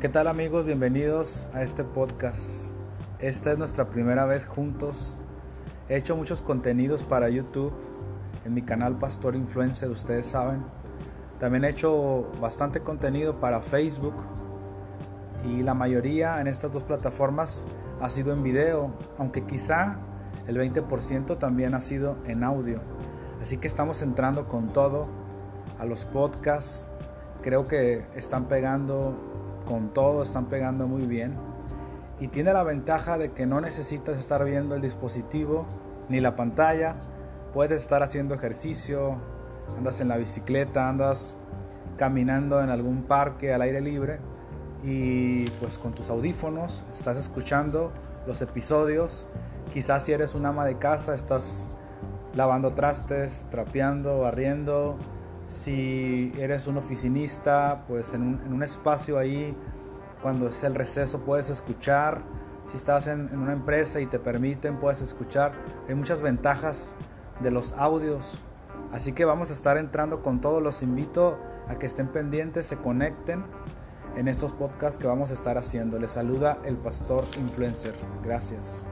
¿Qué tal amigos? Bienvenidos a este podcast. Esta es nuestra primera vez juntos. He hecho muchos contenidos para YouTube en mi canal Pastor Influencer, ustedes saben. También he hecho bastante contenido para Facebook y la mayoría en estas dos plataformas ha sido en video, aunque quizá el 20% también ha sido en audio. Así que estamos entrando con todo a los podcasts. Creo que están pegando con todo, están pegando muy bien. Y tiene la ventaja de que no necesitas estar viendo el dispositivo ni la pantalla. Puedes estar haciendo ejercicio, andas en la bicicleta, andas caminando en algún parque al aire libre y pues con tus audífonos estás escuchando los episodios. Quizás si eres un ama de casa estás lavando trastes, trapeando, barriendo, si eres un oficinista, pues en un, espacio ahí, cuando es el receso, puedes escuchar. Si estás en, en una empresa y te permiten, puedes escuchar. Hay muchas ventajas de los audios. Así que vamos a estar entrando con todos. Los invito a que estén pendientes, se conecten en estos podcasts que vamos a estar haciendo. Les saluda el pastor influencer. Gracias.